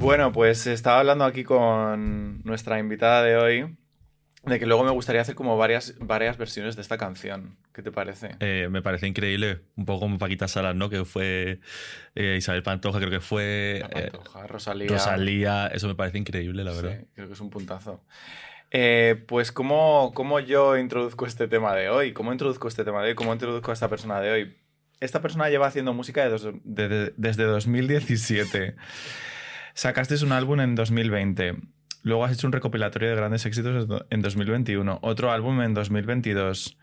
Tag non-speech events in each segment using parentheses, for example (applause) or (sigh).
Bueno, pues estaba hablando aquí con nuestra invitada de hoy de que luego me gustaría hacer como varias, varias versiones de esta canción. ¿Qué te parece? Eh, me parece increíble, un poco como Paquita Salas, ¿no? Que fue eh, Isabel Pantoja, creo que fue... La Pantoja, Rosalía. Rosalía, eso me parece increíble, la verdad. Sí, creo que es un puntazo. Eh, pues, ¿cómo, ¿cómo yo introduzco este tema de hoy? ¿Cómo introduzco este tema de hoy? ¿Cómo introduzco a esta persona de hoy? Esta persona lleva haciendo música de dos- de- de- desde 2017. Sacaste un álbum en 2020. Luego has hecho un recopilatorio de grandes éxitos en 2021. Otro álbum en 2022.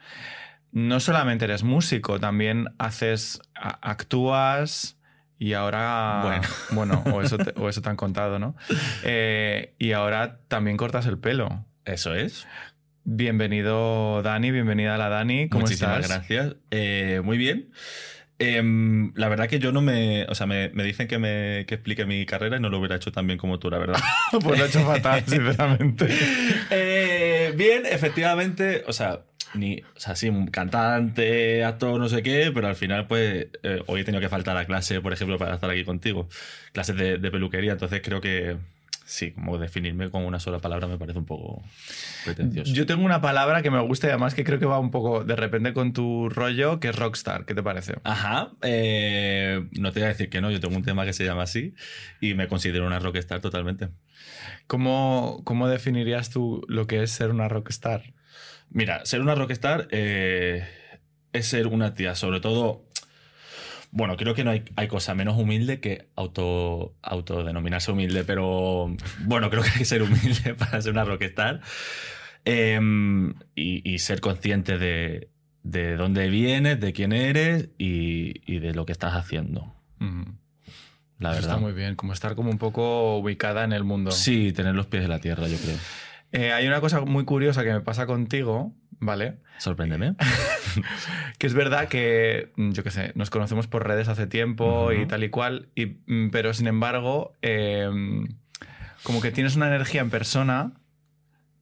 No solamente eres músico, también haces, actúas y ahora... Bueno. (laughs) bueno, o, eso te, o eso te han contado, ¿no? Eh, y ahora también cortas el pelo. Eso es. Bienvenido Dani, bienvenida a la Dani. ¿Cómo Muchísimas estás? gracias. Eh, muy bien. Em, la verdad que yo no me... O sea, me, me dicen que me que explique mi carrera y no lo hubiera hecho tan bien como tú, la verdad. (laughs) pues lo he hecho fatal, (laughs) sinceramente. Eh, bien, efectivamente, o sea, ni, o sea, sí, un cantante, actor, no sé qué, pero al final, pues, eh, hoy he tenido que faltar a clase, por ejemplo, para estar aquí contigo. Clases de, de peluquería, entonces creo que, sí, como definirme con una sola palabra me parece un poco pretencioso. Yo tengo una palabra que me gusta y además que creo que va un poco de repente con tu rollo, que es rockstar. ¿Qué te parece? Ajá, eh, no te voy a decir que no, yo tengo un tema que se llama así y me considero una rockstar totalmente. ¿Cómo, cómo definirías tú lo que es ser una rockstar? Mira, ser una rockstar eh, es ser una tía, sobre todo. Bueno, creo que no hay, hay cosa menos humilde que auto, autodenominarse humilde, pero bueno, creo que hay que ser humilde (laughs) para ser una rockstar Eh, y, y ser consciente de, de dónde vienes, de quién eres y, y de lo que estás haciendo. La Eso verdad. Está muy bien, como estar como un poco ubicada en el mundo. Sí, tener los pies en la tierra, yo creo. Eh, hay una cosa muy curiosa que me pasa contigo, ¿vale? Sorpréndeme. (laughs) Que es verdad que, mm, yo qué sé, nos conocemos por redes hace tiempo y tal y cual, y, mm, pero sin embargo, eh, como que tienes una energía en persona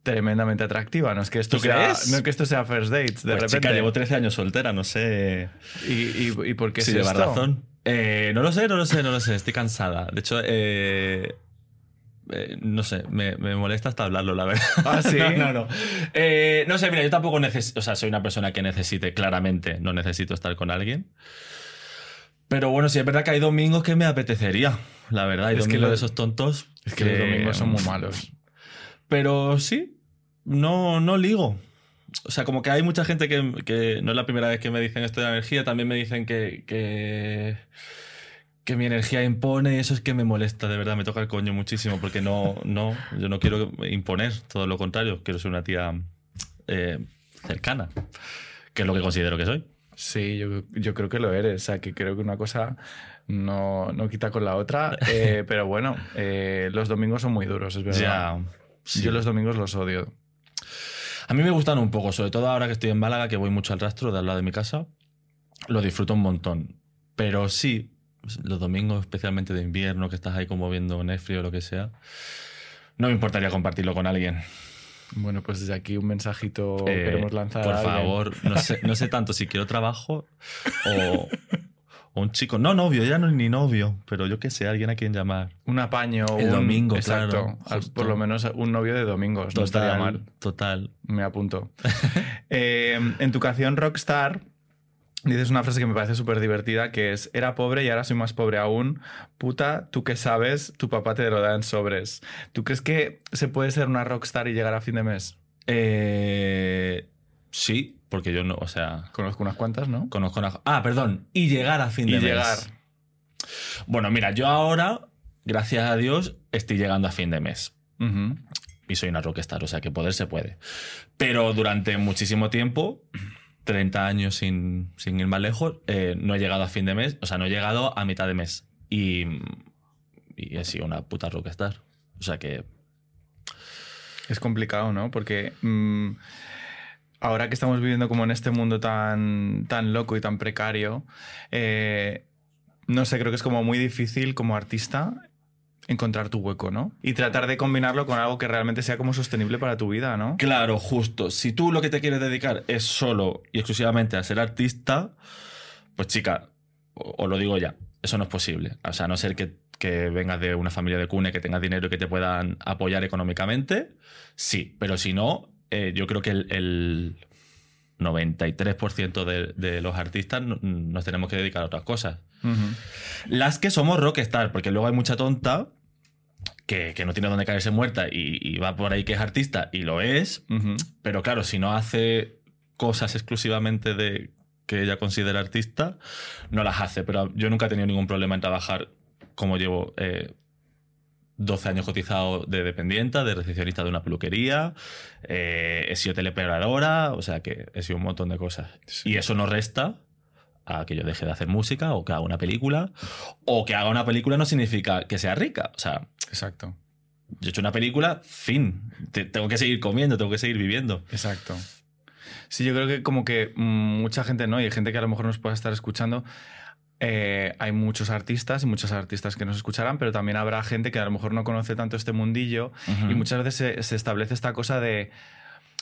tremendamente atractiva. No es que esto, ¿Tú sea, no es que esto sea first dates, de Pues repente. chica, llevo 13 años soltera, no sé. ¿Y, y, y por qué si es lleva esto? razón. Eh, no lo sé, no lo sé, no lo sé. Estoy cansada. De hecho, eh, eh, no sé, me, me molesta hasta hablarlo, la verdad. (laughs) ¿Ah, sí? no, (laughs) no, no. Eh, no sé, mira, yo tampoco necesito, o sea, soy una persona que necesite, claramente, no necesito estar con alguien. Pero bueno, sí es verdad que hay domingos que me apetecería, la verdad. Hay Es que domingos lo- de esos tontos. Es que los domingos son muy malos. Pero sí, no, no ligo. O sea, como que hay mucha gente que, que no es la primera vez que me dicen esto de la energía, también me dicen que, que, que mi energía impone y eso es que me molesta, de verdad, me toca el coño muchísimo porque no, no, yo no quiero imponer, todo lo contrario, quiero ser una tía eh, cercana, que es lo que considero que soy. Sí, yo, yo creo que lo eres. O sea, que creo que una cosa no, no quita con la otra. (laughs) Eh, pero bueno, eh, los domingos son muy duros, es verdad. Ya, sí. Yo los domingos los odio. A mí me gustan un poco, sobre todo ahora que estoy en Málaga, que voy mucho al rastro de al lado de mi casa. Lo disfruto un montón. Pero sí, los domingos, especialmente de invierno, que estás ahí como viendo Netflix o lo que sea, no me importaría compartirlo con alguien. Bueno, pues desde aquí un mensajito Eh, queremos lanzar. Por a favor, no sé, no sé tanto si quiero trabajo o, o un chico. No novio, ya no es ni novio, pero yo qué sé, alguien a quien llamar. Un apaño. El un- domingo, exacto. claro, Al- justo. Por lo menos un novio de domingos. No estaría mal. Total. Me apunto. (laughs) Eh, en tu canción Rockstar dices una frase que me parece súper divertida que es era pobre y ahora soy más pobre aún. Puta, tú que sabes, tu papá te lo da en sobres. ¿Tú crees que se puede ser una rockstar y llegar a fin de mes? Eh, sí, porque yo no, o sea, Conozco unas cuantas, ¿no? conozco una... Ah, perdón, y llegar a fin Y de mes. llegar. Bueno, mira, yo ahora, gracias a Dios, estoy llegando a fin de mes. Y soy una rockstar, o sea que poder se puede. Pero durante muchísimo tiempo, 30 años sin, sin ir más lejos, eh, no he llegado a fin de mes, o sea, no he llegado a mitad de mes. Y, y he sido una puta rockstar. O sea que Es complicado, ¿no? Porque mm, ahora que estamos viviendo como en este mundo tan, tan loco y tan precario, eh, no sé, creo que es como muy difícil como artista encontrar tu hueco, ¿no? Y tratar de combinarlo con algo que realmente sea como sostenible para tu vida, ¿no? Claro, justo. Si tú lo que te quieres dedicar es solo y exclusivamente a ser artista, pues chica, os lo digo ya, eso no es posible. O sea, a no ser que, que vengas de una familia de cune, que tengas dinero y que te puedan apoyar económicamente, sí. Pero si no, eh, yo creo que el, el 93% de, de, los artistas nos tenemos que dedicar a otras cosas. Las que somos rockstar, porque luego hay mucha tonta que, que no tiene dónde caerse muerta y, y va por ahí que es artista y lo es, pero claro, si no hace cosas exclusivamente de que ella considera artista, no las hace. Pero yo nunca he tenido ningún problema en trabajar como llevo eh, 12 años cotizado de dependienta, de recepcionista de una peluquería, eh, he sido teleoperadora, o sea que he sido un montón de cosas. Sí. Y eso no resta a que yo deje de hacer música o que haga una película. O que haga una película no significa que sea rica. O sea, Exacto, yo he hecho una película, fin. Te- tengo que seguir comiendo, tengo que seguir viviendo. exacto. Sí, yo creo que como que mucha gente, ¿no? Y hay gente que a lo mejor nos pueda estar escuchando. eh, hay muchos artistas y muchas artistas que nos escucharán, pero también habrá gente que a lo mejor no conoce tanto este mundillo y muchas veces se, se establece esta cosa de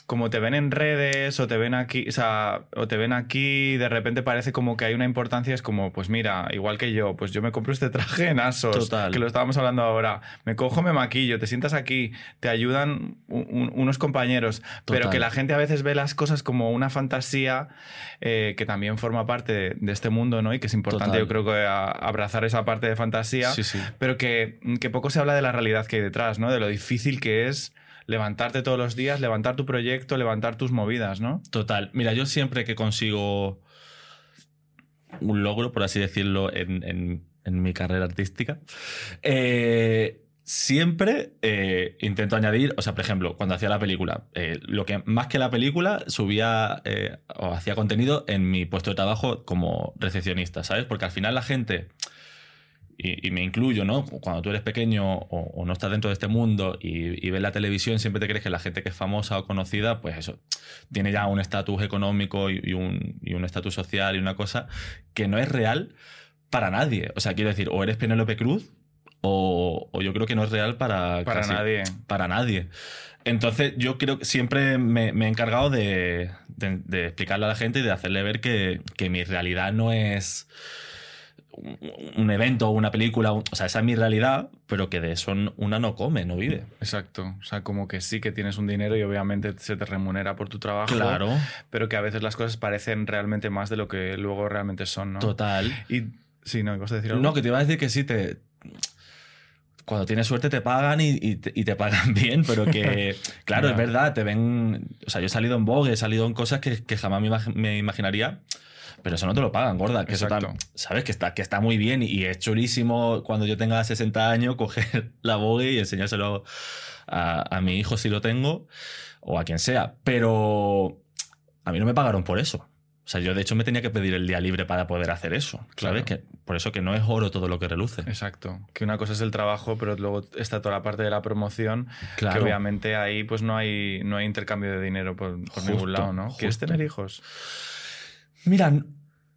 como te ven en redes o te ven aquí, o sea, o te ven aquí, de repente parece como que hay una importancia, es como, pues mira, igual que yo, pues yo me compro este traje en Asos, Total. que lo estábamos hablando ahora, me cojo, me maquillo, te sientas aquí, te ayudan un- un- unos compañeros, pero que la gente a veces ve las cosas como una fantasía eh, que también forma parte de, de este mundo, ¿no? Y que es importante, Total. yo creo que a- abrazar esa parte de fantasía Sí, sí. pero que, que poco se habla de la realidad que hay detrás, ¿no? De lo difícil que es levantarte todos los días, levantar tu proyecto, levantar tus movidas, ¿no? Total. Mira, yo siempre que consigo un logro, por así decirlo, en, en- en mi carrera artística, eh, siempre eh, intento añadir, o sea, por ejemplo, cuando hacía la película, eh, lo que más que la película subía o hacía contenido en mi puesto de trabajo como recepcionista, ¿sabes? Porque al final la gente y, y me incluyo, ¿no? Cuando tú eres pequeño o, o no estás dentro de este mundo y, y ves la televisión, siempre te crees que la gente que es famosa o conocida, pues eso, tiene ya un estatus económico y, y un y un estatus social y una cosa que no es real para nadie. O sea, quiero decir, o eres Penélope Cruz o, o yo creo que no es real para, Para casi- nadie. Para nadie. Entonces, yo creo que siempre me, me he encargado de, de- de explicarle a la gente y de hacerle ver que, que mi realidad no es un, un evento o una película. un- o sea, esa es mi realidad, pero que de eso una no come, no vive. Exacto. O sea, como que sí que tienes un dinero y obviamente se te remunera por tu trabajo. Claro, Pero que a veces las cosas parecen realmente más de lo que luego realmente son, ¿no? total. Y sí, ¿no? ¿Ibas a decir algo? No, que te iba a decir que sí, te. Cuando tienes suerte te pagan y, y te, y te pagan (laughs) bien, pero que, claro, Ya. es verdad, te ven. O sea, yo he salido en Vogue, he salido en cosas que, que jamás me, imag- me imaginaría, pero eso no te lo pagan, gorda. Que eso Exacto. tam- sabes que está, que está muy bien y, es chulísimo cuando yo tenga 60 años coger (laughs) la Vogue y enseñárselo a, a mi hijo si lo tengo o a quien sea. Pero a mí no me pagaron por eso. O sea, yo de hecho me tenía que pedir el día libre para poder hacer eso. Claro. ¿Sabes? Que, por eso que no es oro todo lo que reluce. Exacto. Que una cosa es el trabajo, pero luego está toda la parte de la promoción, Claro. que obviamente ahí pues no hay, no hay intercambio de dinero por, por Justo, ningún lado, ¿no? ¿Quieres justo. tener hijos? Mira,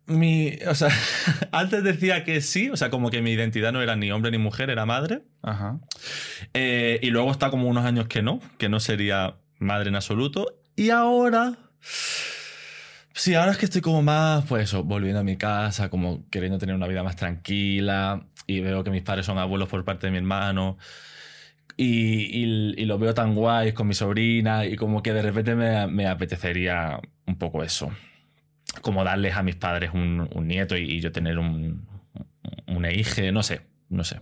mi. O sea, (laughs) antes decía que sí, o sea, como que mi identidad no era ni hombre ni mujer, era madre. Ajá. Eh, y luego está como unos años que no, que no sería madre en absoluto. Y ahora. Sí, ahora es que estoy como más, pues eso, volviendo a mi casa, como queriendo tener una vida más tranquila. Y veo que mis padres son abuelos por parte de mi hermano. Y, y, y lo veo tan guays con mi sobrina. Y como que de repente me, me apetecería un poco eso. Como darles a mis padres un, un nieto y, y yo tener un, un hija, no sé, no sé.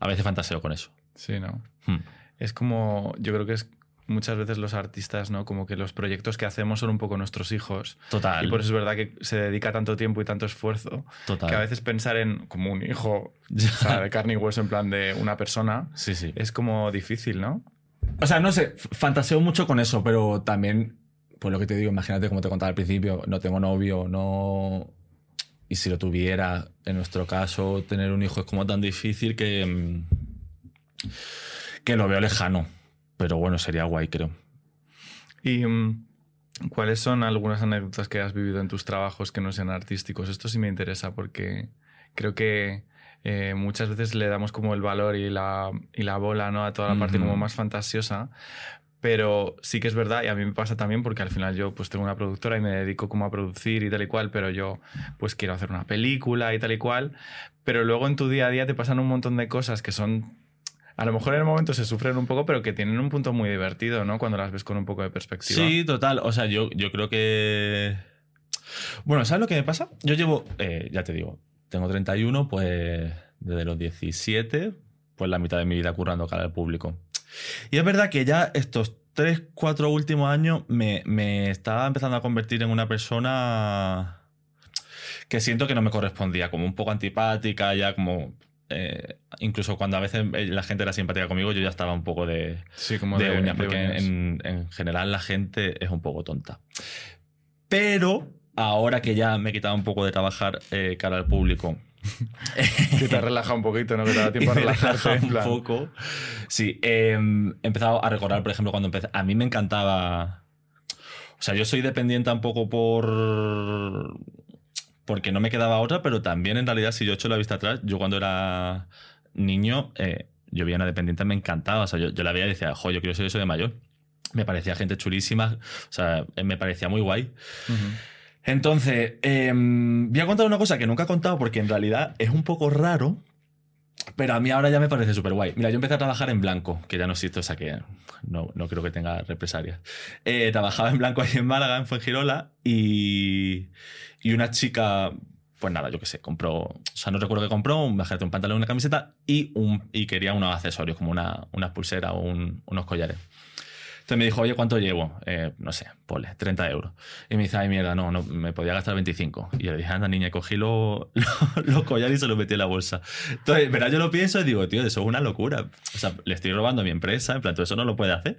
A veces fantaseo con eso. Sí, ¿no? Hmm. Es como, yo creo que es muchas veces los artistas, ¿no? Como que los proyectos que hacemos son un poco nuestros hijos. Total. Y por eso es verdad que se dedica tanto tiempo y tanto esfuerzo total. que a veces pensar en como un hijo (laughs) o sea, de carne y hueso en plan de una persona Sí, sí. es como difícil, ¿no? O sea, no sé, fantaseo mucho con eso, pero también, pues lo que te digo, imagínate como te contaba al principio, no tengo novio, no... Y si lo tuviera, en nuestro caso, tener un hijo es como tan difícil que... mm, que lo veo lejano. Pero bueno, sería guay, creo. ¿Y mm, cuáles son algunas anécdotas que has vivido en tus trabajos que no sean artísticos? Esto sí me interesa porque creo que eh, muchas veces le damos como el valor y la, y la bola ¿no? a toda la parte como más fantasiosa. Pero sí que es verdad, y a mí me pasa también porque al final yo pues tengo una productora y me dedico como a producir y tal y cual, pero yo pues quiero hacer una película y tal y cual, pero luego en tu día a día te pasan un montón de cosas que son, a lo mejor en el momento se sufren un poco, pero que tienen un punto muy divertido, ¿no? Cuando las ves con un poco de perspectiva. Sí, total. O sea, yo, yo creo que. Bueno, ¿sabes lo que me pasa? Yo llevo, eh, ya te digo, tengo 31, pues desde los 17, pues la mitad de mi vida currando cara al público. Y es verdad que ya estos 3, 4 últimos años me, me estaba empezando a convertir en una persona que siento que no me correspondía, como un poco antipática, ya como. eh, incluso cuando a veces eh, la gente era simpática conmigo, yo ya estaba un poco de, Sí, como de, de, uña, de porque uñas. en, en general la gente es un poco tonta. Pero ahora que ya me he quitado un poco de trabajar eh, cara al público (laughs) Que te has relajado un poquito, ¿no? Que te da tiempo a (laughs) relajarte. un plan. poco. Sí, eh, he empezado a recordar, por ejemplo, cuando empecé. A mí me encantaba. O sea, yo soy dependiente un poco por. Porque no me quedaba otra, pero también en realidad, si yo echo la vista atrás, yo cuando era niño, eh, yo veía una dependiente, me encantaba. O sea, yo, yo la veía y decía, jo, yo quiero ser eso de mayor. Me parecía gente chulísima. O sea, eh, me parecía muy guay. Ujú. Entonces, eh, voy a contar una cosa que nunca he contado porque en realidad es un poco raro, pero a mí ahora ya me parece súper guay. Mira, yo empecé a trabajar en blanco, que ya no existe, o sea que no, no creo que tenga represalias. Eh, trabajaba en blanco ahí en Málaga, en Fuengirola, y, y una chica, pues nada, yo qué sé, compró, o sea, no recuerdo qué compró, un, imagínate, un pantalón, una camiseta y, un, y quería unos accesorios, como una, unas pulseras o un- unos collares. Entonces me dijo, oye, ¿cuánto llevo? Eh, no sé, ponle, 30 euros. Y me dice, ay, mierda, no, no, me podía gastar 25. Y yo le dije, anda, niña, cogí los (laughs) los collares y se los metí en la bolsa. Entonces, ¿verdad? Yo lo pienso y digo, tío, eso es una locura. O sea, le estoy robando a mi empresa, en plan, todo eso no lo puede hacer.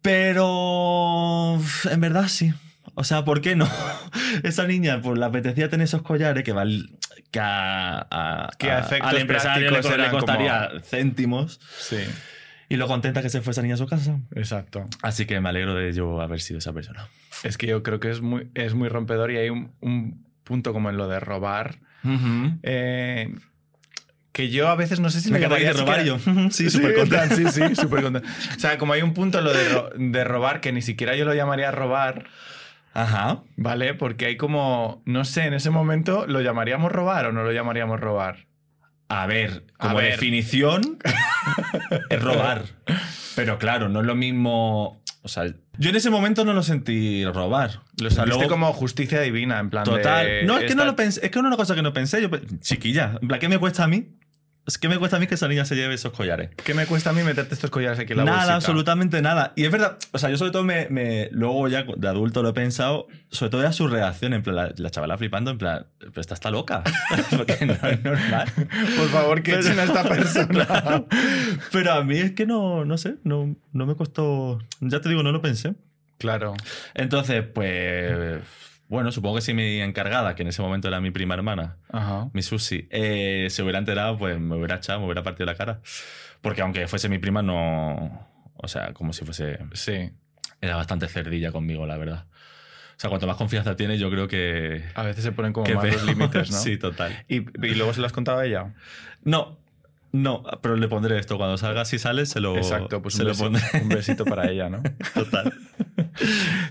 Pero, en verdad, sí. O sea, ¿por qué no? (laughs) Esa niña, pues le apetecía tener esos collares que, val, que, a, a- a al empresario le, le costaría céntimos. Sí, Y lo contenta que se fue esa niña a su casa. exacto. Así que me alegro de yo haber sido esa persona. Es que yo creo que es muy, es muy rompedor y hay un, un punto como en lo de robar. eh, que yo a veces no sé si Me llamaría te robar siquiera- yo. Sí, súper contento. Sí, sí, súper contento. O sea, como hay un punto en lo de, ro- de robar que ni siquiera yo lo llamaría robar, Ajá. ¿vale? Porque hay como, no sé, en ese momento, ¿lo llamaríamos robar o no lo llamaríamos robar? A ver, A como ver. definición, es robar. Pero claro, no es lo mismo. O sea, yo en ese momento no lo sentí robar. Lo sentiste luego- como justicia divina, en plan Total. de... no, es que no lo pensé. Es que era una cosa que no pensé. Yo, chiquilla, en plan, ¿qué me cuesta a mí? Que me cuesta a mí que esa niña se lleve esos collares. ¿Qué me cuesta a mí meterte estos collares aquí en la Nada, bolsita? absolutamente nada. Y es verdad, o sea, yo sobre todo me, me- luego ya de adulto lo he pensado, sobre todo era su reacción, en plan, la, la chavala flipando, en plan, pero esta está loca. (laughs) Porque no es normal. Por favor, que echen a esta (laughs) persona. Claro. Pero a mí es que no, no sé, no, no me costó. Ya te digo, no lo pensé. Claro. Entonces, pues. Bueno, supongo que si mi encargada, que en ese momento era mi prima hermana, Ajá. mi Susi, eh, se hubiera enterado, pues me hubiera echado, me hubiera partido la cara. Porque aunque fuese mi prima, no. O sea, como si fuese. Sí. Era bastante cerdilla conmigo, la verdad. O sea, cuanto más confianza tiene, yo creo que. A veces se ponen como más los límites, ¿no? (laughs) sí, total. Y, y luego se lo has contado a ella. No, no, pero le pondré esto. Cuando salga, si sale, se lo, Exacto, pues se un, lo besito, pondré. un besito para ella, ¿no? (laughs) Total.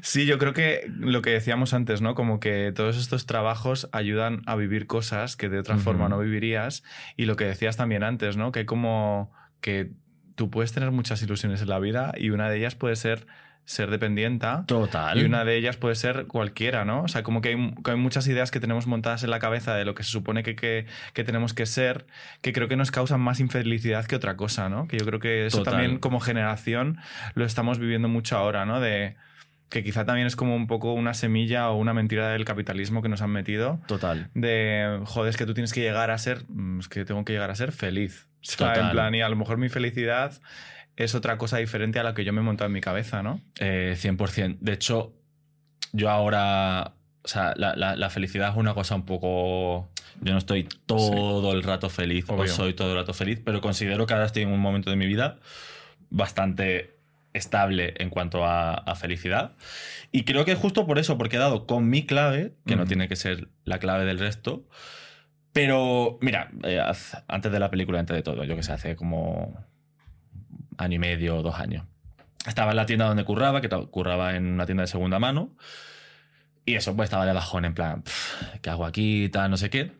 Sí, yo creo que lo que decíamos antes, ¿no? Como que todos estos trabajos ayudan a vivir cosas que de otra forma no vivirías. Y lo que decías también antes, ¿no? Que como que tú puedes tener muchas ilusiones en la vida y una de ellas puede ser ser dependienta. Total. Y una de ellas puede ser cualquiera, ¿no? O sea, como que hay, que hay muchas ideas que tenemos montadas en la cabeza de lo que se supone que, que, que tenemos que ser, que creo que nos causan más infelicidad que otra cosa, ¿no? Que yo creo que eso Total. también como generación lo estamos viviendo mucho ahora, ¿no? De que quizá también es como un poco una semilla o una mentira del capitalismo que nos han metido. Total. De, joder, es que tú tienes que llegar a ser, mm, es que tengo que llegar a ser feliz. O sea, Total. en plan, y a lo mejor mi felicidad es otra cosa diferente a la que yo me he montado en mi cabeza, ¿no? Eh, 100%. De hecho, yo ahora. O sea, la, la- la felicidad es una cosa un poco. Yo no estoy todo el rato feliz Obvio. o soy todo el rato feliz, pero considero que ahora estoy en un momento de mi vida bastante estable en cuanto a, a felicidad. Y creo que justo por eso, porque he dado con mi clave, que no tiene que ser la clave del resto, Pero, mira, eh, antes de la película, antes de todo, yo que sé, hace como año y medio, dos años. Estaba en la tienda donde curraba, que curraba en una tienda de segunda mano. Y eso, pues estaba de bajón, en plan, "Pff, ¿qué hago aquí? Tal, no sé qué.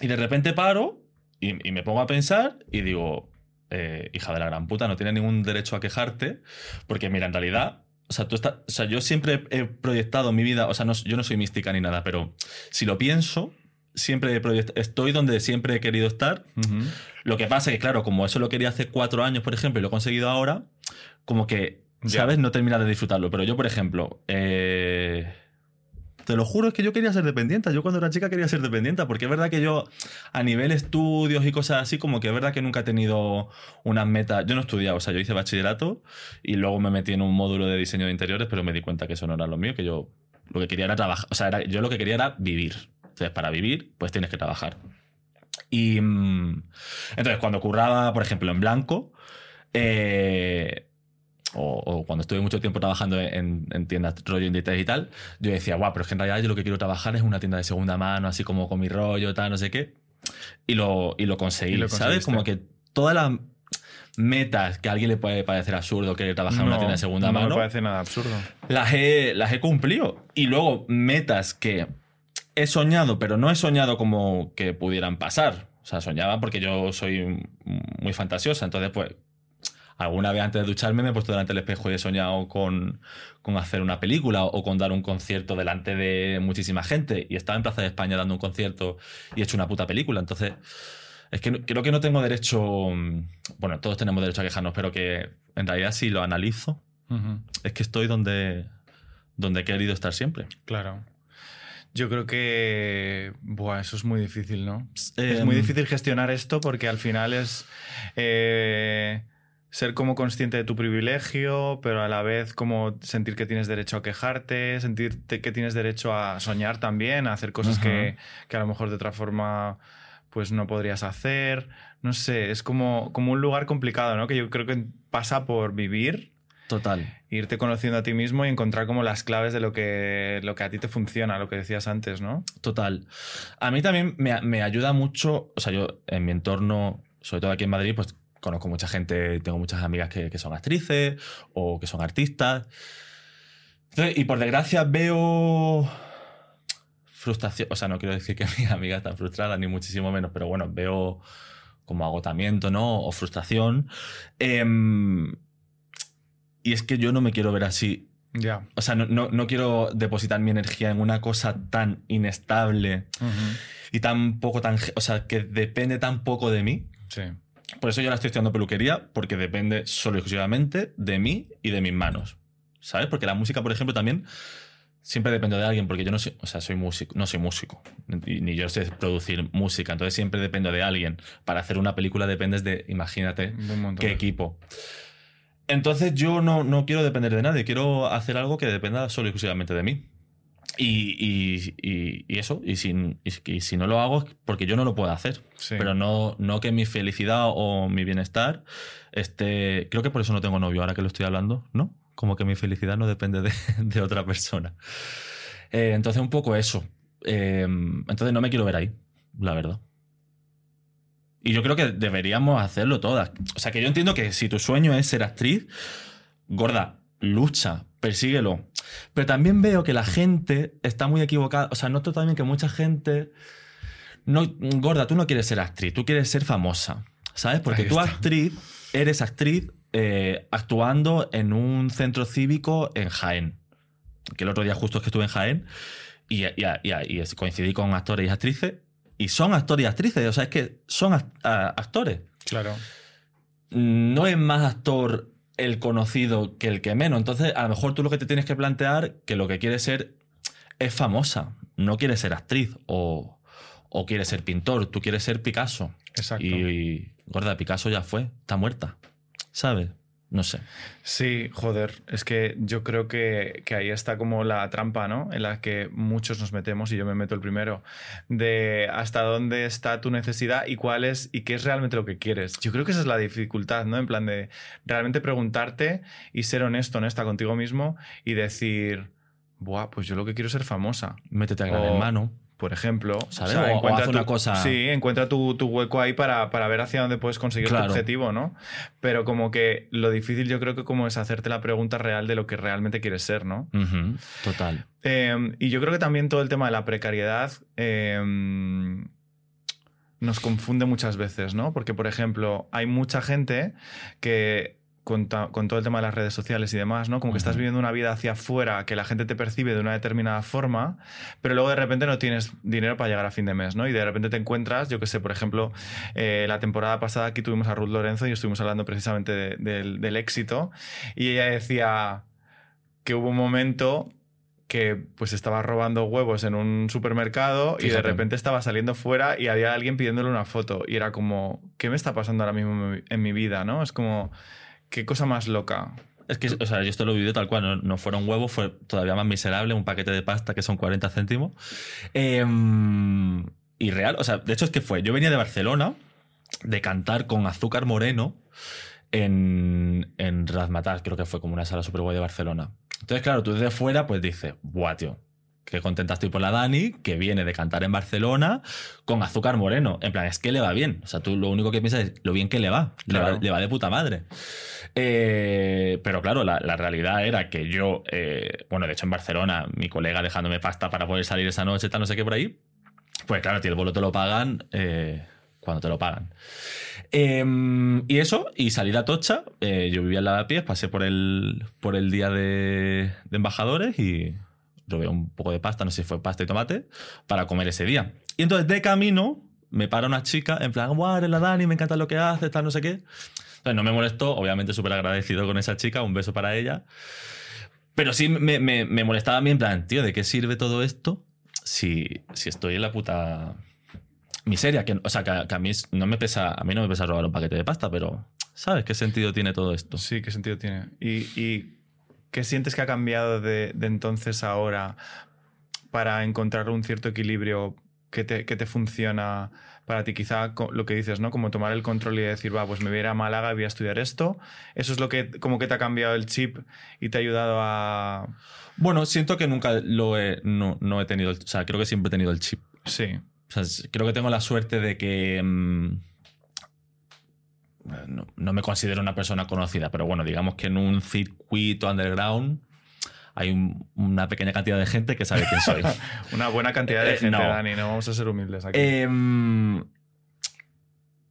Y de repente paro y, me pongo a pensar y digo, eh, hija de la gran puta, no tienes ningún derecho a quejarte, porque mira, en realidad, o sea, tú o sea, yo siempre he proyectado mi vida, o sea, no, yo no soy mística ni nada, pero si lo pienso, siempre estoy donde siempre he querido estar. Lo que pasa es que, claro, como eso lo quería hace cuatro años, por ejemplo, y lo he conseguido ahora, como que. ¿sabes? No termina de disfrutarlo. Pero yo, por ejemplo, eh, te lo juro, es que yo quería ser dependiente. Yo cuando era chica quería ser dependiente, porque es verdad que yo, a nivel estudios y cosas así, como que es verdad que nunca he tenido unas metas. Yo no he estudiado, o sea, yo hice bachillerato y luego me metí en un módulo de diseño de interiores, pero me di cuenta que eso no era lo mío, que yo lo que quería era trabajar. O sea, era- yo lo que quería era vivir. Entonces, para vivir, pues tienes que trabajar. Y mm, entonces, cuando curraba, por ejemplo, en blanco, eh, o, o cuando estuve mucho tiempo trabajando en, en tiendas rollo Inditex y tal, yo decía, guau, pero es que en realidad yo lo que quiero trabajar es una tienda de segunda mano, así como con mi rollo, tal, no sé qué. Y lo, y lo conseguí, Y lo ¿sabes? Como que todas las metas que a alguien le puede parecer absurdo que trabajar en una No, tienda de segunda no mano, me parece nada absurdo. las he, las he cumplido. Y luego metas que he soñado, pero no he soñado como que pudieran pasar. O sea, soñaba porque yo soy muy fantasiosa. Entonces, pues, alguna vez antes de ducharme me he puesto delante del espejo y he soñado con, con hacer una película o con dar un concierto delante de muchísima gente. Y estaba en Plaza de España dando un concierto y he hecho una puta película. Entonces, es que no- creo que no tengo derecho. Bueno, todos tenemos derecho a quejarnos, pero que en realidad si lo analizo, es que estoy donde, donde he querido estar siempre. Claro. Yo creo que. Buah, eso es muy difícil, ¿no? es Em, muy difícil gestionar esto porque al final es. eh, ser como consciente de tu privilegio, pero a la vez como sentir que tienes derecho a quejarte, sentirte que tienes derecho a soñar también, a hacer cosas que, que a lo mejor de otra forma pues no podrías hacer. No sé, es como, como un lugar complicado, ¿no? Que yo creo que pasa por vivir Total. irte conociendo a ti mismo y encontrar como las claves de lo que, lo que a ti te funciona, lo que decías antes, ¿no? Total. A mí también me, me ayuda mucho, o sea, yo en mi entorno, sobre todo aquí en Madrid, pues conozco mucha gente, tengo muchas amigas que, que son actrices o que son artistas. Entonces, y por desgracia veo frustración, o sea, no quiero decir que (laughs) mis amigas están frustradas, ni muchísimo menos, pero bueno, veo como agotamiento, ¿no? O frustración. Em, y es que yo no me quiero ver así Ya. o sea, no, no- no quiero depositar mi energía en una cosa tan inestable y tan poco tan. O sea, que depende tan poco de mí. Sí. Por eso yo ahora estoy estudiando peluquería, porque depende solo y exclusivamente de mí y de mis manos. ¿Sabes? Porque la música, por ejemplo, también siempre depende de alguien, porque yo no soy, o sea, soy músico, no soy músico, ni, yo sé producir música, entonces siempre dependo de alguien. Para hacer una película dependes de, imagínate, montón. qué equipo. Entonces yo no, no quiero depender de nadie, quiero hacer algo que dependa solo y exclusivamente de mí. Y, y- y- y eso, y si, y, si no lo hago es porque yo no lo puedo hacer. Sí. Pero no, no que mi felicidad o mi bienestar esté... Creo que por eso no tengo novio ahora que lo estoy hablando, ¿no? Como que mi felicidad no depende de, (laughs) de otra persona. Eh, entonces un poco eso. Eh, entonces no me quiero ver ahí, la verdad. Y yo creo que deberíamos hacerlo todas. O sea, que yo entiendo que si tu sueño es ser actriz, gorda, lucha, persíguelo. Pero también veo que la gente está muy equivocada. O sea, noto también que mucha gente. No, gorda, tú no quieres ser actriz, tú quieres ser famosa. ¿Sabes? Porque tú, actriz, eres actriz eh, actuando en un centro cívico en Jaén. Que el otro día justo es que estuve en Jaén y, y- y- coincidí con actores y actrices. Y son actores y actrices. O sea, es que son act- actores Claro. no es más actor el conocido que el que menos. Entonces, a lo mejor tú lo que te tienes que plantear que lo que quieres ser es famosa, no quieres ser actriz o, o quieres ser pintor, tú quieres ser Picasso. Exacto. Y, y, gorda, Picasso ya fue, está muerta. ¿Sabes? No sé. Sí, joder, es que yo creo que, que ahí está como la trampa, ¿no? En la que muchos nos metemos, y yo me meto el primero, de hasta dónde está tu necesidad y cuál es y qué es realmente lo que quieres. Yo creo que esa es la dificultad, ¿no? En plan de realmente preguntarte y ser honesto, honesta contigo mismo y decir, buah, pues yo lo que quiero es ser famosa. Métete a gran O- hermano. Por ejemplo. ¿Sabes? O- o haz tu, una cosa- Sí, encuentra tu, tu hueco ahí para, para ver hacia dónde puedes conseguir Claro. tu objetivo, ¿no? Pero como que lo difícil yo creo que como es hacerte la pregunta real de lo que realmente quieres ser, ¿no? Total. Eh, y yo creo que también todo el tema de la precariedad eh, nos confunde muchas veces, ¿no? Porque, por ejemplo, hay mucha gente que con, todo el tema de las redes sociales y demás, ¿no? Como que estás viviendo una vida hacia afuera que la gente te percibe de una determinada forma, pero luego de repente no tienes dinero para llegar a fin de mes, ¿no? Y de repente te encuentras, yo que sé, por ejemplo, eh, la temporada pasada aquí tuvimos a Ruth Lorenzo y estuvimos hablando precisamente de- del, del éxito y ella decía que hubo un momento que pues estaba robando huevos en un supermercado y de repente estaba saliendo fuera y había alguien pidiéndole una foto y era como, ¿qué me está pasando ahora mismo en mi- en mi vida? ¿no? Es como, qué cosa más loca. Es que, o sea, yo esto lo viví tal cual, no, no fueron huevos, fue todavía más miserable, un paquete de pasta que son 40 céntimos. Em, y real, o sea, de hecho es que fue, yo venía de Barcelona de cantar con Azúcar Moreno en, en Razmataz, creo que fue como una sala super guay de Barcelona. Entonces, claro, tú desde fuera pues dices, buah, tío, qué contenta estoy por la Dani, que viene de cantar en Barcelona con Azúcar Moreno. En plan, es que le va bien. O sea, tú lo único que piensas es lo bien que le va. Le, va, le va de puta madre. Eh, pero claro, la, la realidad era que yo, eh, bueno, de hecho en Barcelona, mi colega dejándome pasta para poder salir esa noche, tal, no sé qué por ahí. Pues claro, tío, el vuelo te lo pagan eh, cuando te lo pagan. Eh, y eso, y salir a Tocha, eh, yo vivía en Lavapiés, pasé por el, por el día de, de embajadores y robé un poco de pasta, no sé si fue pasta y tomate, para comer ese día. Y entonces de camino me para una chica en plan, guau, eres la Dani, me encanta lo que haces, tal, no sé qué. Entonces no me molestó, obviamente súper agradecido con esa chica, un beso para ella. Pero sí me, me- me molestaba a mí en plan, tío, ¿de qué sirve todo esto si, si estoy en la puta miseria? Que, o sea, que, que a mí no me pesa, a mí no me pesa robar un paquete de pasta, pero ¿sabes qué sentido tiene todo esto? Sí, ¿qué sentido tiene? ¿Y, y qué sientes que ha cambiado de, de entonces a ahora para encontrar un cierto equilibrio que te, que te funciona para ti? Quizá lo que dices, ¿no? Como tomar el control y decir, va, pues me voy a ir a Málaga y voy a estudiar esto. ¿Eso es lo que como que te ha cambiado el chip y te ha ayudado a...? Bueno, siento que nunca lo he, no, no he tenido, el- o sea, creo que siempre he tenido el chip. Sí, O sea, s- creo que tengo la suerte de que. mm, no, no me considero una persona conocida, pero bueno, digamos que en un circuito underground hay un- una pequeña cantidad de gente que sabe quién soy. (laughs) una buena cantidad de Eh, gente, no. Dani, no vamos a ser humildes aquí. Em,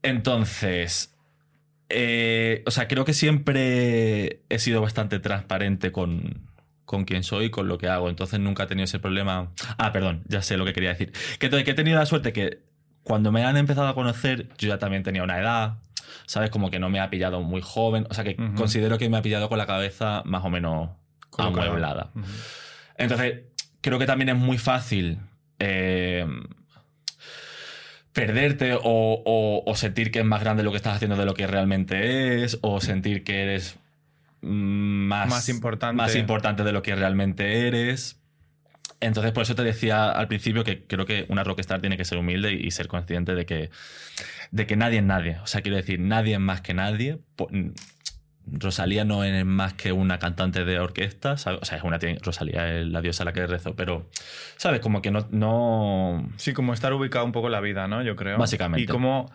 entonces, eh, o sea, creo que siempre he sido bastante transparente con, con quién soy, con lo que hago. Entonces nunca he tenido ese problema. Ah, perdón, ya sé lo que quería decir. Que he tenido la suerte que cuando me han empezado a conocer, yo ya también tenía una edad. ¿Sabes? Como que no me ha pillado muy joven. O sea, que considero que me ha pillado con la cabeza más o menos Colocada. amueblada. Entonces, creo que también es muy fácil eh, perderte o, o- o sentir que es más grande lo que estás haciendo de lo que realmente es, o sentir que eres más, Más importante. más importante de lo que realmente eres. Entonces, por eso te decía al principio que creo que una rockstar tiene que ser humilde y ser consciente de que, de que nadie es nadie. O sea, quiero decir, nadie es más que nadie. Rosalía no es más que una cantante de orquesta, ¿sabes? O sea, es una, Rosalía es la diosa a la que rezo, pero, ¿sabes? Como que no, no... Sí, como estar ubicado un poco en la vida, ¿no? Yo creo. Básicamente. ¿Y cómo,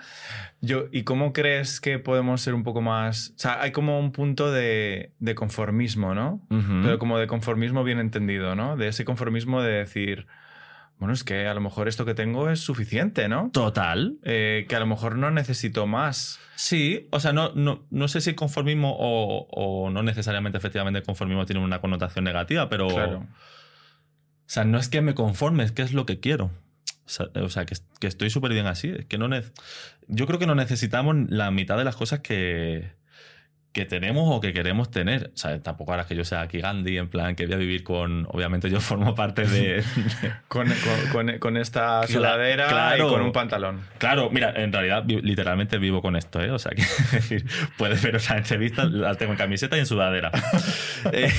yo, ¿Y cómo crees que podemos ser un poco más... O sea, hay como un punto de, de conformismo, ¿no? Ujú. Pero como de conformismo bien entendido, ¿no? De ese conformismo de decir, bueno, es que a lo mejor esto que tengo es suficiente, ¿no? Total. Eh, que a lo mejor no necesito más. Sí, o sea, no, no, no sé si conformismo o, o no necesariamente efectivamente conformismo tiene una connotación negativa, pero... Claro. O sea, no es que me conforme, es que es lo que quiero. O sea, que, que estoy súper bien así. Es que no Yo creo que no necesitamos la mitad de las cosas que, que tenemos o que queremos tener. O sea, tampoco ahora que yo sea aquí Gandhi, en plan que voy a vivir con. Obviamente, yo (laughs) formo parte de. (laughs) Con, con- con- con esta sudadera claro. y con un pantalón. claro, mira, en realidad, literalmente vivo con esto, ¿eh? O sea, (laughs) que es decir, puedes ver la entrevista, la tengo en camiseta y en sudadera. Eh,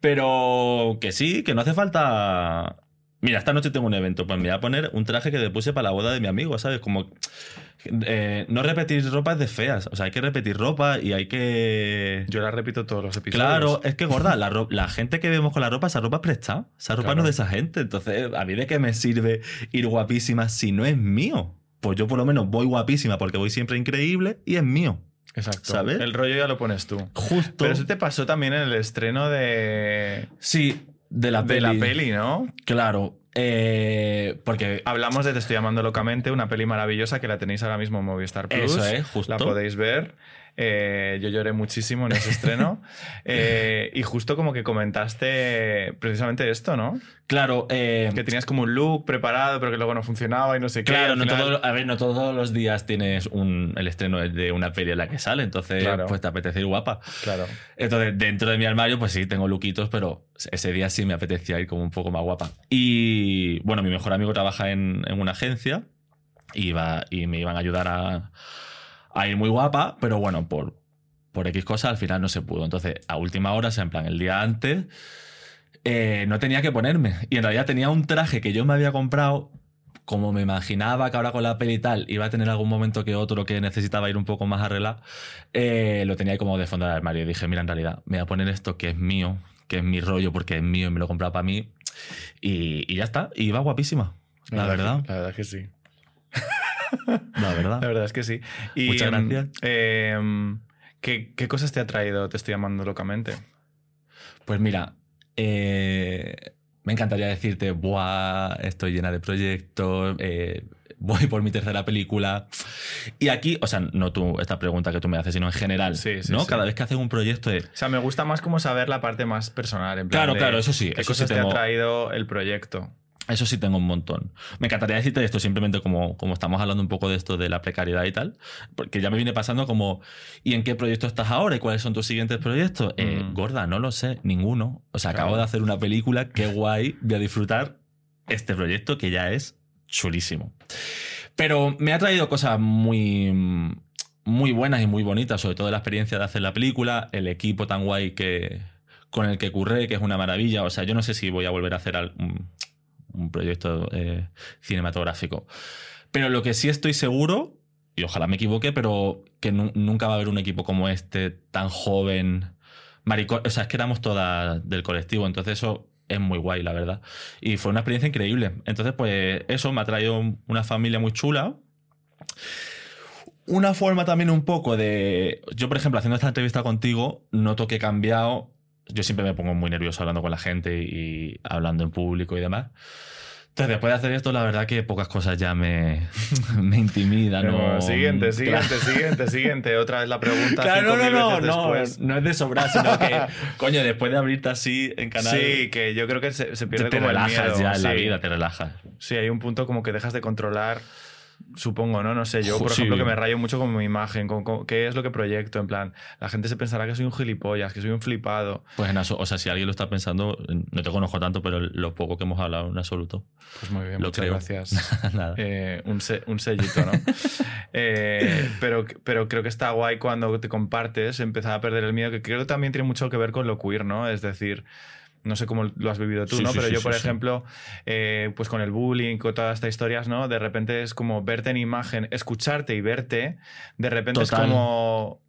pero que sí, que no hace falta Mira, esta noche tengo un evento, pues me voy a poner un traje que le puse para la boda de mi amigo, ¿sabes? Como eh, no repetir ropa es de feas, o sea, hay que repetir ropa y hay que... Yo la repito todos los episodios. Claro, es que gorda, la, ro- la gente que vemos con la ropa, esa ropa es prestada, esa ropa Claro. no es de esa gente, entonces, ¿a mí de qué me sirve ir guapísima si no es mío? Pues yo por lo menos voy guapísima porque voy siempre increíble y es mío. Exacto. ¿sabes? El rollo ya lo pones tú. Justo. Pero eso te pasó también en el estreno de, Sí, de la de peli. la peli, ¿no? Claro, eh, porque Hablamos de Te estoy llamando locamente, una peli maravillosa que la tenéis ahora mismo en Movistar Plus. Eso es, justo. La podéis ver. Eh, yo lloré muchísimo en ese estreno. (laughs) Eh, y justo como que comentaste precisamente esto, ¿no? Claro, eh, Que tenías como un look preparado, pero que luego no funcionaba y no sé qué. claro, no todo- a ver, no todos los días tienes un, el estreno de una peli en la que sale, entonces Claro. pues te apetece ir guapa. Claro. Entonces, dentro de mi armario, pues sí, tengo luquitos, pero ese día sí me apetecía ir como un poco más guapa. Y bueno, mi mejor amigo trabaja en, en una agencia y, iba, y me iban a ayudar a, a ir muy guapa, pero bueno, por, por X cosas al final no se pudo. Entonces, a última hora, o sea, en plan, el día antes, eh, no tenía que ponerme. Y en realidad tenía un traje que yo me había comprado. Como me imaginaba que ahora con la peli y tal iba a tener algún momento que otro que necesitaba ir un poco más arreglado, eh, lo tenía como de fondo del armario. Y dije, mira, en realidad, me voy a poner esto que es mío, que es mi rollo porque es mío y me lo he comprado para mí. Y, y ya está. Y iba guapísima. La verdad, La verdad que sí. (laughs) (laughs) la verdad. La verdad es que sí. Y, Muchas em, gracias. em, ¿qué, qué cosas te ha traído? Te estoy llamando locamente. Pues mira, eh, me encantaría decirte, Buah, estoy llena de proyectos, eh, voy por mi tercera película. Y aquí, o sea, no tú, esta pregunta que tú me haces, sino en general, Sí, sí, ¿no? sí. Cada vez que haces un proyecto de... O sea, me gusta más como saber la parte más personal. En plan Claro, de claro, eso sí, ¿Qué eso cosas te tengo- ha traído el proyecto? Eso sí tengo un montón. Me encantaría decirte esto simplemente como, como estamos hablando un poco de esto de la precariedad y tal, porque ya me viene pasando como, ¿y en qué proyecto estás ahora? ¿Y cuáles son tus siguientes proyectos? Eh, Mm. gorda, no lo sé, ninguno. O sea, Claro. acabo de hacer una película, qué guay, voy a disfrutar este proyecto que ya es chulísimo. Pero me ha traído cosas muy, muy buenas y muy bonitas, sobre todo la experiencia de hacer la película, el equipo tan guay que, con el que curré, que es una maravilla. O sea, yo no sé si voy a volver a hacer al- un, proyecto eh, cinematográfico. Pero lo que sí estoy seguro, y ojalá me equivoque, pero que nu- nunca va a haber un equipo como este, tan joven, maricón. O sea, es que éramos todas del colectivo, entonces eso es muy guay, la verdad. Y fue una experiencia increíble. Entonces, pues eso me ha traído una familia muy chula. Una forma también un poco de... Yo, por ejemplo, haciendo esta entrevista contigo, noto que he cambiado. Yo siempre me pongo muy nervioso hablando con la gente y hablando en público y demás. Entonces, después de hacer esto, la verdad que pocas cosas ya me, (laughs) me intimidan. ¿no? Siguiente, (laughs) siguiente, Claro. siguiente, siguiente. Otra vez la pregunta. Claro, no, 5.000 no, no, veces no, no es de sobrar, sino que, (laughs) coño, después de abrirte así en canal, Sí, que yo creo que se, se te, pierde te como el relajas miedo, ya en la sí. vida, te relajas. Sí, hay un punto como que dejas de controlar, supongo, ¿no? No sé, yo, por Sí. ejemplo, que me rayo mucho con mi imagen, con, con qué es lo que proyecto, en plan, la gente se pensará que soy un gilipollas, que soy un flipado. Pues en o sea, si alguien lo está pensando, no te conozco tanto, pero lo poco que hemos hablado en absoluto. Pues muy bien, Lo muchas creo. gracias. (laughs) Nada. Eh, un, se- un sellito, ¿no? (laughs) Eh, pero, pero creo que está guay cuando te compartes, empezar a perder el miedo, que creo que también tiene mucho que ver con lo queer, ¿no? Es decir, no sé cómo lo has vivido tú, Sí, ¿no? sí, pero sí, yo, por ejemplo, eh, pues con el bullying, con todas estas historias, ¿no? De repente es como verte en imagen, escucharte y verte, de repente Total. es como...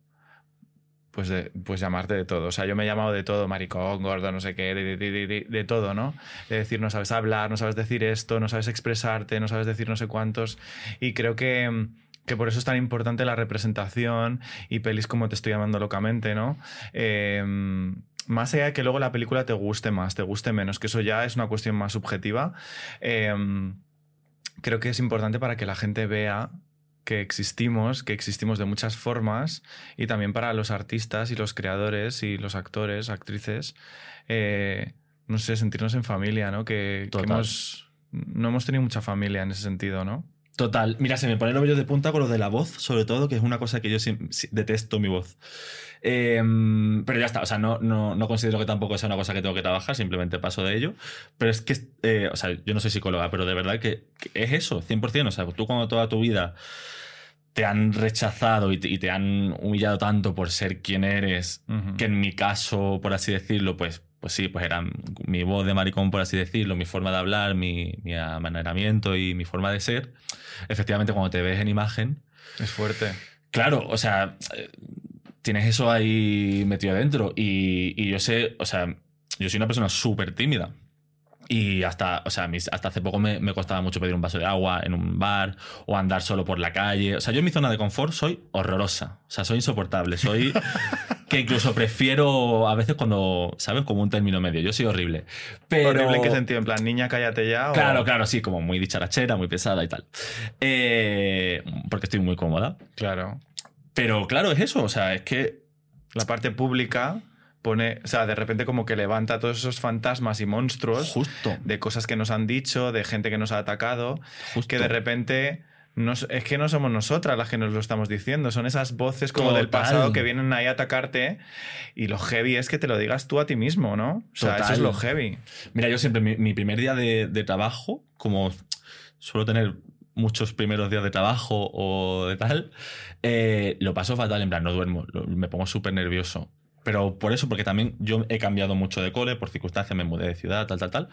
Pues, de, pues llamarte de todo. O sea, yo me he llamado de todo, maricón, gordo, no sé qué, de, todo, ¿no? De decir, no sabes hablar, no sabes decir esto, no sabes expresarte, no sabes decir no sé cuántos. Y creo que, que por eso es tan importante la representación y pelis como Te estoy llamando locamente, ¿no? Eh, más allá de que luego la película te guste más, te guste menos, que eso ya es una cuestión más subjetiva, eh, creo que es importante para que la gente vea que existimos, que existimos de muchas formas y también para los artistas y los creadores y los actores, actrices, eh, no sé, sentirnos en familia, ¿no? Que, que Total. hemos, no hemos tenido mucha familia en ese sentido, ¿no? Total. Mira, se me pone los vellos de punta con lo de la voz, sobre todo, que es una cosa que yo detesto mi voz. Eh, pero ya está, o sea, no, no, no considero que tampoco sea una cosa que tengo que trabajar, simplemente paso de ello. Pero es que, eh, o sea, yo no soy psicóloga, pero de verdad que, que es eso, 100%. O sea, tú cuando toda tu vida te han rechazado y te, y te han humillado tanto por ser quien eres, que en mi caso, por así decirlo, pues pues sí, pues era mi voz de maricón, por así decirlo, mi forma de hablar, mi, mi amaneramiento y mi forma de ser. Efectivamente, cuando te ves en imagen. Es fuerte. Claro, o sea, eh, tienes eso ahí metido adentro. Y, y yo sé, o sea, yo soy una persona súper tímida. Y hasta, o sea, mis- hasta hace poco me, me costaba mucho pedir un vaso de agua en un bar o andar solo por la calle. O sea, yo en mi zona de confort soy horrorosa. O sea, soy insoportable. Soy (laughs) que incluso prefiero a veces cuando, ¿sabes? Como un término medio. Yo soy horrible. Pero... ¿Horrible en qué sentido? En plan, niña, cállate ya. o- Claro, claro, sí, como muy dicharachera, muy pesada y tal. Eh, porque estoy muy cómoda. Claro. Pero claro, es eso. O sea, es que La parte pública pone, o sea, de repente como que levanta todos esos fantasmas y monstruos justo, de cosas que nos han dicho, de gente que nos ha atacado, justo. que de repente nos- es que no somos nosotras las que nos lo estamos diciendo, son esas voces como del pasado que vienen ahí a atacarte y lo heavy es que te lo digas tú a ti mismo, ¿no? O sea, eso es lo heavy. Mira, yo siempre, mi, mi primer día de, de trabajo, como suelo tener muchos primeros días de trabajo o de tal, eh, lo paso fatal, en plan, no duermo, me pongo súper nervioso. Pero por eso, porque también yo he cambiado mucho de cole, por circunstancias me mudé de ciudad, tal, tal, tal.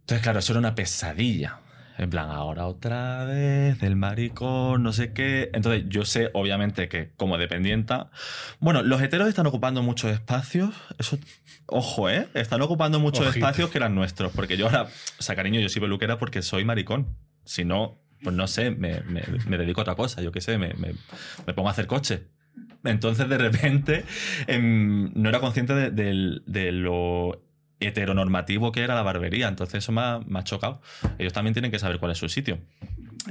Entonces, claro, eso era una pesadilla. En plan, ahora otra vez, el maricón, no sé qué. Entonces, yo sé, obviamente, que como dependienta. Bueno, los heteros están ocupando muchos espacios. Eso, ojo, ¿eh? Están ocupando muchos Ojito. espacios que eran nuestros. Porque yo ahora, o sea, cariño, yo soy peluquera porque soy maricón. Si no, pues no sé, me, me- me dedico a otra cosa, yo qué sé, me, me- pongo a hacer coche. Entonces, de repente, em, no era consciente de, del- de lo heteronormativo que era la barbería. Entonces, eso me ha, me ha chocado. Ellos también tienen que saber cuál es su sitio. (laughs)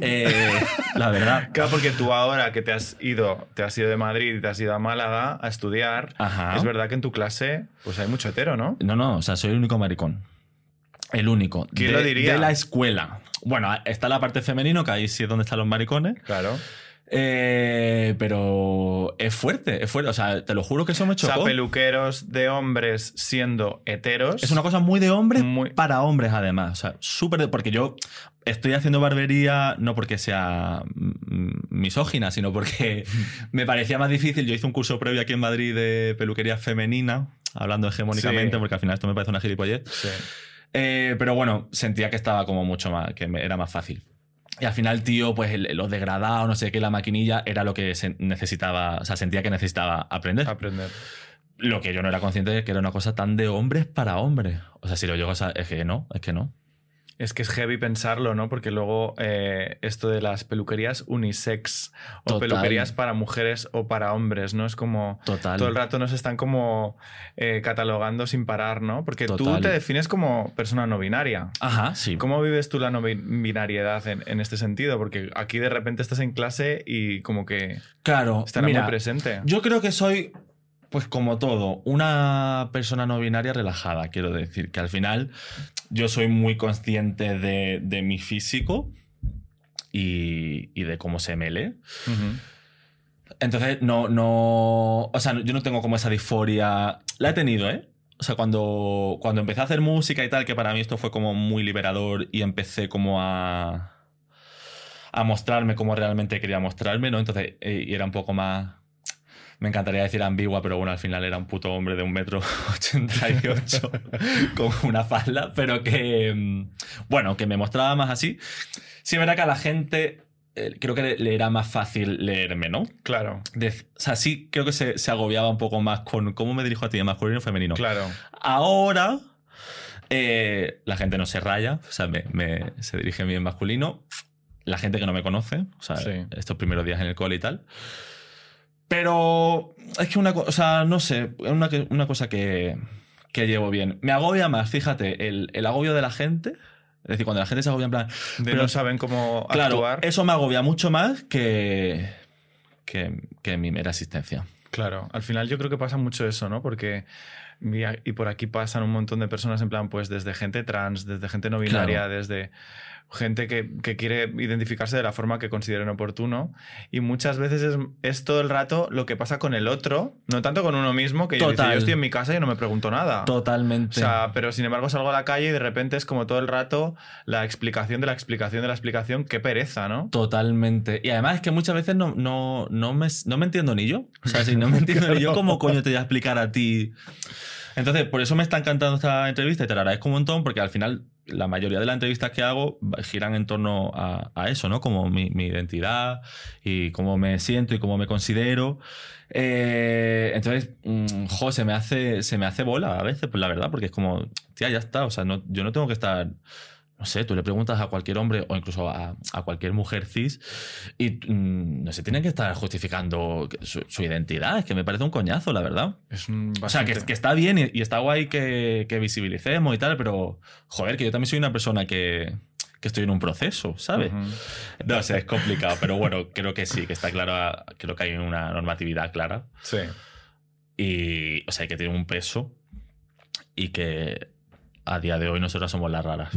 Eh, la verdad. Claro, porque tú ahora que te has ido, te has ido de Madrid y te has ido a Málaga a estudiar, Ajá. es verdad que en tu clase pues hay mucho hetero, ¿no? No, no, o sea, soy el único maricón. El único. ¿Quién de, lo diría? De la escuela. Bueno, está la parte femenino, que ahí sí es donde están los maricones. Claro. Eh, pero es fuerte, es fuerte. O sea, te lo juro que eso me O sea, chocó. peluqueros de hombres siendo heteros. Es una cosa muy de hombres Muy- para hombres, además. O sea, súper. de- Porque yo estoy haciendo barbería no porque sea misógina, sino porque (laughs) me parecía más difícil. Yo hice un curso previo aquí en Madrid de peluquería femenina, hablando hegemónicamente, Sí. porque al final esto me parece una gilipollez. Sí. Eh, pero bueno, sentía que estaba como mucho más, que era más fácil. Y al final, tío, pues el- los degradados, no sé qué, la maquinilla era lo que se necesitaba, o sea, sentía que necesitaba aprender. Aprender. Lo que yo no era consciente de que era una cosa tan de hombres para hombres. O sea, si lo llego a es que no, es que no. Es que es heavy pensarlo, ¿no? Porque luego eh, esto de las peluquerías unisex o Total. peluquerías para mujeres o para hombres, ¿no? Es como Total. todo el rato nos están como eh, catalogando sin parar, ¿no? Porque tú te defines como persona no binaria. Ajá, sí. ¿Cómo vives tú la no bi- binariedad en, en este sentido? Porque aquí de repente estás en clase y como que Claro, estará mira, muy presente. yo creo que soy, pues como todo, una persona no binaria relajada, quiero decir, que al final yo soy muy consciente de, de mi físico y, y de cómo se me lee. Ujú. Entonces, no, no. O sea, yo no tengo como esa disforia. La he tenido, ¿eh? O sea, cuando, cuando empecé a hacer música y tal, que para mí esto fue como muy liberador y empecé como a. a mostrarme como realmente quería mostrarme, ¿no? Entonces, eh, y era un poco más. Me encantaría decir ambigua, pero bueno, al final era un puto hombre de un metro ochenta y ocho (laughs) con una falda, pero que. mm, Bueno, que me mostraba más así. Sí, verá que a la gente. eh, creo que le, le era más fácil leerme, ¿no? Claro, De- o sea, sí creo que se, se agobiaba un poco más con cómo me dirijo a ti, masculino o femenino. claro. Ahora eh, la gente no se raya, o sea, me, me- se dirige a mí en masculino. La gente que no me conoce, o sea, Sí. estos primeros días en el cole y tal. Pero es que una cosa, o sea, no sé, es una, una cosa que, que llevo bien. Me agobia más, fíjate, el, el agobio de la gente. Es decir, cuando la gente se agobia en plan, De Pero- no saben cómo Claro, actuar. eso me agobia mucho más que, que, que mi mera existencia. Claro, al final yo creo que pasa mucho eso, ¿no? Porque y por aquí pasan un montón de personas en plan, pues desde gente trans, desde gente no binaria, Claro. desde gente que, que quiere identificarse de la forma que consideren oportuno. Y muchas veces es, es todo el rato lo que pasa con el otro, no tanto con uno mismo, que yo, dice, yo estoy en mi casa y no me pregunto nada. Totalmente. O sea, pero sin embargo salgo a la calle y de repente es como todo el rato la explicación de la explicación de la explicación. Qué pereza, ¿no? Totalmente. Y además es que muchas veces no, no, no, me, no me entiendo ni yo. O sea, si no me (laughs) entiendo ni yo, ¿cómo coño te voy a explicar a ti? Entonces, por eso me está encantando esta entrevista y te la agradezco un montón, porque al final la mayoría de las entrevistas que hago giran en torno a, eso, ¿no? Como mi, mi, identidad y cómo me siento y cómo me considero. Eh, entonces, mmm, jo, se me, hace, se me hace bola a veces, pues la verdad, porque es como, tía, ya está, o sea, no, yo no tengo que estar no sé, tú le preguntas a cualquier hombre o incluso a, a cualquier mujer cis y mmm, no se tienen que estar justificando su, su, identidad. Es que me parece un coñazo, la verdad. Es bastante... O sea, que, que, está bien y, y está guay que, que, visibilicemos y tal, pero joder, que yo también soy una persona que, que estoy en un proceso, ¿sabes? Uh -huh. No sé, es complicado, pero bueno, creo que sí, que está claro, creo que hay una normatividad clara. Sí. Y, o sea, que tiene un peso y que a día de hoy nosotros somos las raras.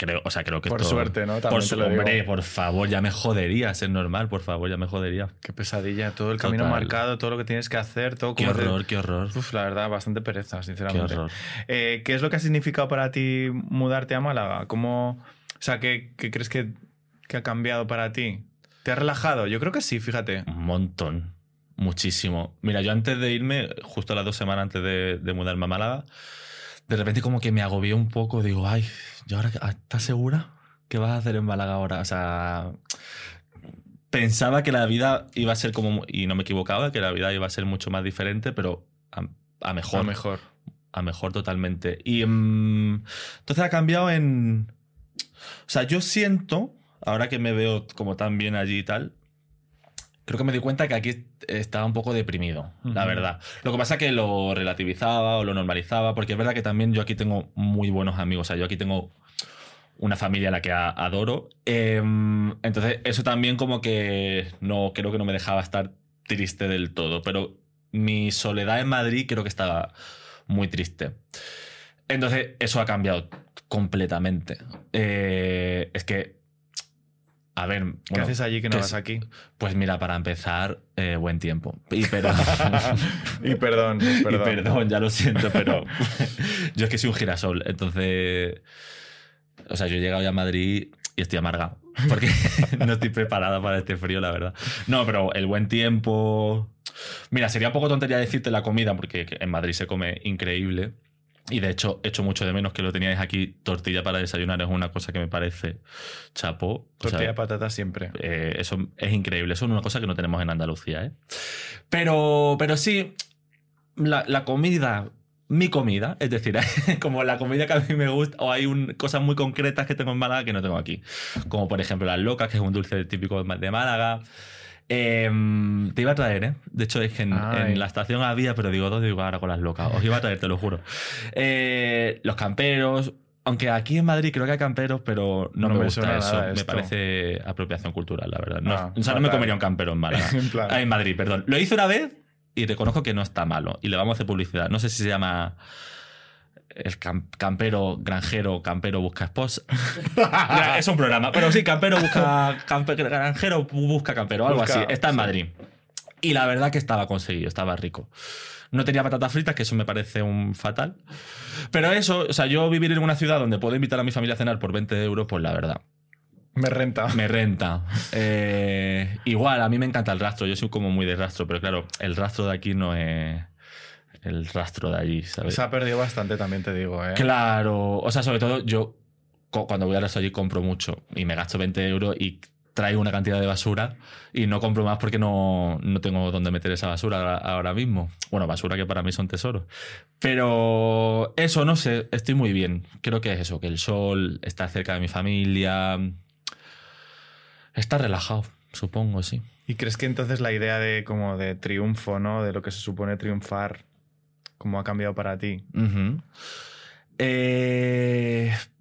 Creo, o sea, creo que por esto, suerte, ¿no? También por su, hombre, digo. por favor, ya me jodería ser normal, por favor, ya me jodería. Qué pesadilla, todo el Total. camino marcado, todo lo que tienes que hacer, todo Qué horror, te... qué horror. Uf, la verdad, bastante pereza, sinceramente. Qué horror. Eh, ¿Qué es lo que ha significado para ti mudarte a Málaga? ¿Cómo, o sea, ¿qué, qué crees que, que ha cambiado para ti? ¿Te ha relajado? Yo creo que sí, fíjate. Un montón. Muchísimo. Mira, yo antes de irme, justo las dos semanas antes de, de mudarme a Málaga, de repente como que me agobié un poco. Digo, ay, ¿y ahora estás segura? ¿Qué vas a hacer en Málaga ahora? O sea, pensaba que la vida iba a ser como, y no me equivocaba, que la vida iba a ser mucho más diferente, pero a, a mejor. A mejor. A mejor totalmente. Y um, entonces ha cambiado en... O sea, yo siento, ahora que me veo como tan bien allí y tal, creo que me di cuenta que aquí estaba un poco deprimido, uh -huh. la verdad. Lo que pasa es que lo relativizaba o lo normalizaba, porque es verdad que también yo aquí tengo muy buenos amigos. O sea, yo aquí tengo una familia a la que adoro. Eh, entonces, eso también como que no creo que no me dejaba estar triste del todo. Pero mi soledad en Madrid creo que estaba muy triste. Entonces, eso ha cambiado completamente. Eh, es que a ver, bueno, ¿qué haces allí que no vas aquí? Pues mira, para empezar, eh, buen tiempo. Y (laughs) perdón. y perdón, perdón. Y perdón, ya lo siento, pero (laughs) yo es que soy un girasol. Entonces, o sea, yo he llegado ya a Madrid y estoy amargado. Porque (laughs) no estoy preparada para este frío, la verdad. No, pero el buen tiempo. Mira, sería un poco tontería decirte la comida, porque en Madrid se come increíble. Y de hecho, echo mucho de menos que lo teníais aquí. Tortilla para desayunar es una cosa que me parece chapo. Tortilla de patata siempre. Eh, eso es increíble. Eso es una cosa que no tenemos en Andalucía. ¿eh? Pero, pero sí, la, la comida mi comida, es decir, (laughs) como la comida que a mí me gusta, o hay un, cosas muy concretas que tengo en Málaga que no tengo aquí. Como por ejemplo las locas, que es un dulce típico de Málaga. Eh, te iba a traer, ¿eh? De hecho, es que en, en, la estación había, pero digo, ¿dónde digo ahora con las locas? Os iba a traer, te lo juro. Eh, los camperos. Aunque aquí en Madrid creo que hay camperos, pero no, no me, gusta eso. Me parece apropiación cultural, la verdad. No, ah, o sea, no me comería un campero en Málaga. (laughs) en, plan. ah, en Madrid, perdón. Lo hice una vez y reconozco que no está malo. Y le vamos a hacer publicidad. No sé si se llama el campero, granjero, campero busca esposa. (laughs) es un programa, pero sí, campero busca camper, granjero busca campero, algo busca, así. Está en sí. Madrid. Y la verdad que estaba conseguido, estaba rico. No tenía patatas fritas, que eso me parece un fatal. Pero eso, o sea, yo vivir en una ciudad donde puedo invitar a mi familia a cenar por 20 euros, pues la verdad. Me renta. Me renta. Eh, igual, a mí me encanta el rastro. Yo soy como muy de rastro, pero claro, el rastro de aquí no es el rastro de allí, ¿sabes? Se ha perdido bastante, también te digo, ¿eh? Claro. O sea, sobre todo yo cuando voy al rastro allí compro mucho y me gasto 20 euros y traigo una cantidad de basura y no compro más porque no, no tengo dónde meter esa basura ahora mismo. Bueno, basura que para mí son tesoros. Pero eso, no sé, estoy muy bien. Creo que es eso, que el sol está cerca de mi familia. Está relajado, supongo, sí. ¿Y crees que entonces la idea de como de triunfo, ¿no? De lo que se supone triunfar, ¿cómo ha cambiado para ti? Uh.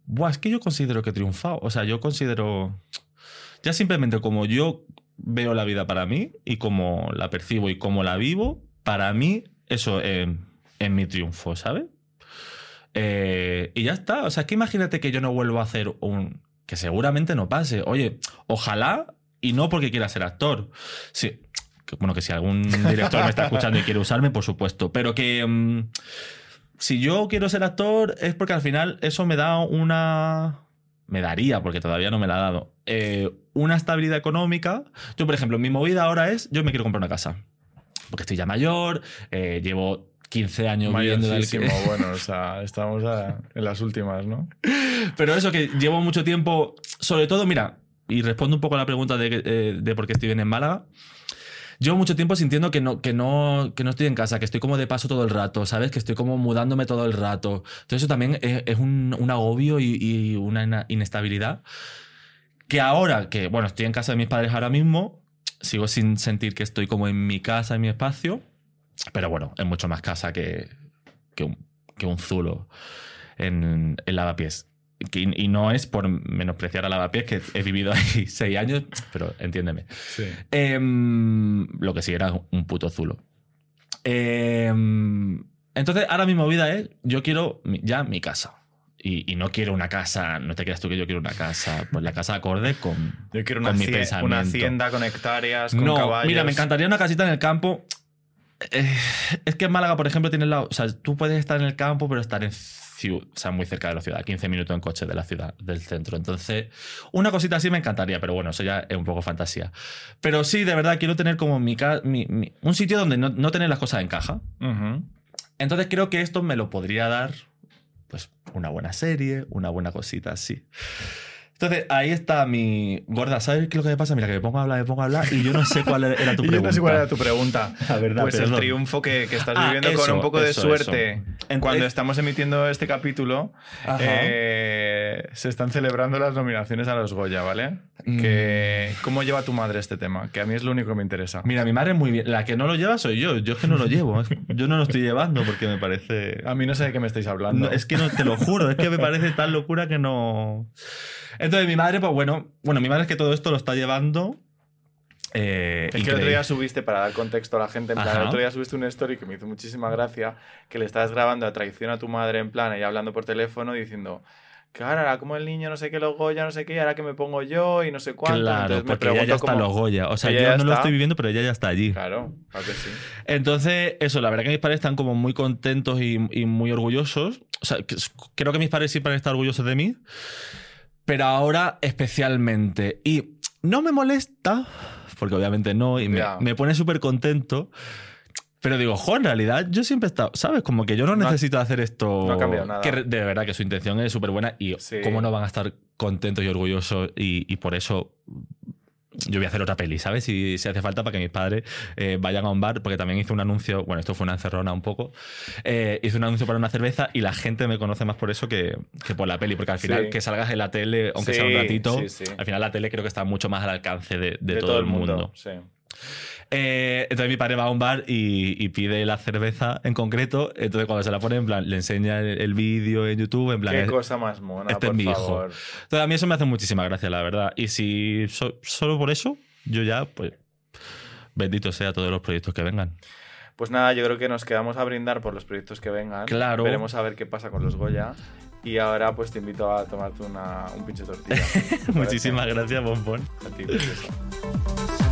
Buah, es que yo considero que he triunfado. O sea, yo considero. Ya simplemente como yo veo la vida para mí y como la percibo y como la vivo, para mí eso es, es mi triunfo, ¿sabes? Eh, y ya está. O sea, es que imagínate que yo no vuelvo a hacer un. Que seguramente no pase. Oye, ojalá, y no porque quiera ser actor. Sí. Bueno, que si algún director me está escuchando y quiere usarme, por supuesto. Pero que. Um, si yo quiero ser actor es porque al final eso me da una... Me daría, porque todavía no me la ha dado. Eh, una estabilidad económica. Yo, por ejemplo, mi movida ahora es, yo me quiero comprar una casa. Porque estoy ya mayor, eh, llevo 15 años viviendo del que... (laughs) Bueno, o sea, estamos a- en las últimas, ¿no? Pero eso que llevo mucho tiempo, sobre todo, mira, y respondo un poco a la pregunta de, eh, de por qué estoy bien en Málaga. Llevo mucho tiempo sintiendo que no, que, no, que no estoy en casa, que estoy como de paso todo el rato, ¿sabes? Que estoy como mudándome todo el rato. Entonces eso también es, un, un agobio y, una inestabilidad. Que ahora que, bueno, estoy en casa de mis padres ahora mismo, sigo sin sentir que estoy como en mi casa, en mi espacio. Pero bueno, es mucho más casa que, que, un, que un zulo en, en Lavapiés. Que- y no es por menospreciar a Lavapiés, que he vivido ahí (laughs) seis años, pero entiéndeme. Sí. Em, lo que sí era un puto zulo. Em, entonces, ahora mi movida es, yo quiero ya mi casa. Y, y no quiero una casa, no te creas tú que yo quiero una casa, pues la casa acorde con, Yo quiero una, con mi pensamiento. una hacienda con hectáreas, con no, caballos. mira, me encantaría una casita en el campo. Eh, es que en Málaga, por ejemplo, tiene la. O sea, tú puedes estar en el campo, pero estar en o sea, muy cerca de la ciudad, 15 minutos en coche de la ciudad, del centro. Entonces, una cosita así me encantaría, pero bueno, eso ya es un poco fantasía. Pero sí, de verdad, quiero tener como mi, mi- mi- un sitio donde no, no tener las cosas en caja. Ujú. Entonces creo que esto me lo podría dar, pues, una buena serie, una buena cosita así. Entonces, ahí está mi gorda. ¿Sabes qué es lo que me pasa? Mira, que me pongo a hablar, me pongo a hablar y yo no sé cuál era (laughs) tu Y yo pregunta. no sé cuál era tu pregunta. (laughs) La verdad, pues el triunfo que, que estás Ah, viviendo con un poco de suerte. eso. En- Cuando estamos emitiendo este capítulo, eh, se están celebrando las nominaciones a los Goya, ¿vale? Mm. Que, ¿Cómo lleva tu madre este tema? Que a mí es lo único que me interesa. Mira, mi madre es muy bien. La que no lo lleva soy yo. Yo es que no lo llevo. Yo no lo estoy llevando porque me parece. A mí no sé de qué me estáis hablando. No, es que no te lo juro, es que me parece tan locura que no. Entonces, (laughs) mi madre, pues bueno, bueno, mi madre es que todo esto lo está llevando. eh, Es que el increíble. otro día subiste, para dar contexto a la gente, en plan, Ajá. el otro día subiste una story que me hizo muchísima gracia, que le estabas grabando a traición a tu madre en plan, y hablando por teléfono, diciendo, que ahora, como el niño no sé qué, los Goya, no sé qué, ahora que me pongo yo, y no sé cuánto. Claro, Entonces me porque ella ya está cómo- los Goya. O sea, Ella yo no lo está. estoy viviendo, pero ella ya está allí. Claro, claro que sí. Entonces, eso, la verdad que mis padres están como muy contentos y, y muy orgullosos. O sea, creo que mis padres siempre han estado orgullosos de mí, pero ahora especialmente. Y no me molesta, porque obviamente no, y me, me pone súper contento. Pero digo, jo, en realidad yo siempre he estado, ¿sabes? Como que yo no, necesito hacer esto. no ha cambiado nada. Que de verdad que su intención es súper buena y Sí. cómo no van a estar contentos y orgullosos y, y por eso yo voy a hacer otra peli, ¿sabes? Si, si hace falta para que mis padres eh, vayan a un bar, porque también hice un anuncio, bueno, esto fue una encerrona un poco, eh, hice un anuncio para una cerveza y la gente me conoce más por eso que, que por la peli, porque al final Sí. que salgas en la tele, aunque sea un ratito, sí, al final la tele creo que está mucho más al alcance de, de todo, el mundo. Sí. Eh, entonces mi padre va a un bar y, y pide la cerveza en concreto, entonces cuando se la pone, en plan, le enseña el, el vídeo en YouTube, en plan... Qué es- cosa más mona, este por es mi hijo. favor. entonces, a mí eso me hace muchísima gracia, la verdad. Y si so- solo por eso, yo ya, pues, bendito sea todos los proyectos que vengan. Pues nada, yo creo que nos quedamos a brindar por los proyectos que vengan. Claro. Veremos a ver qué pasa con los Goya. Y ahora pues te invito a tomarte una, un pinche tortilla. (laughs) Muchísimas gracias, Bombón. A ti, preciosa.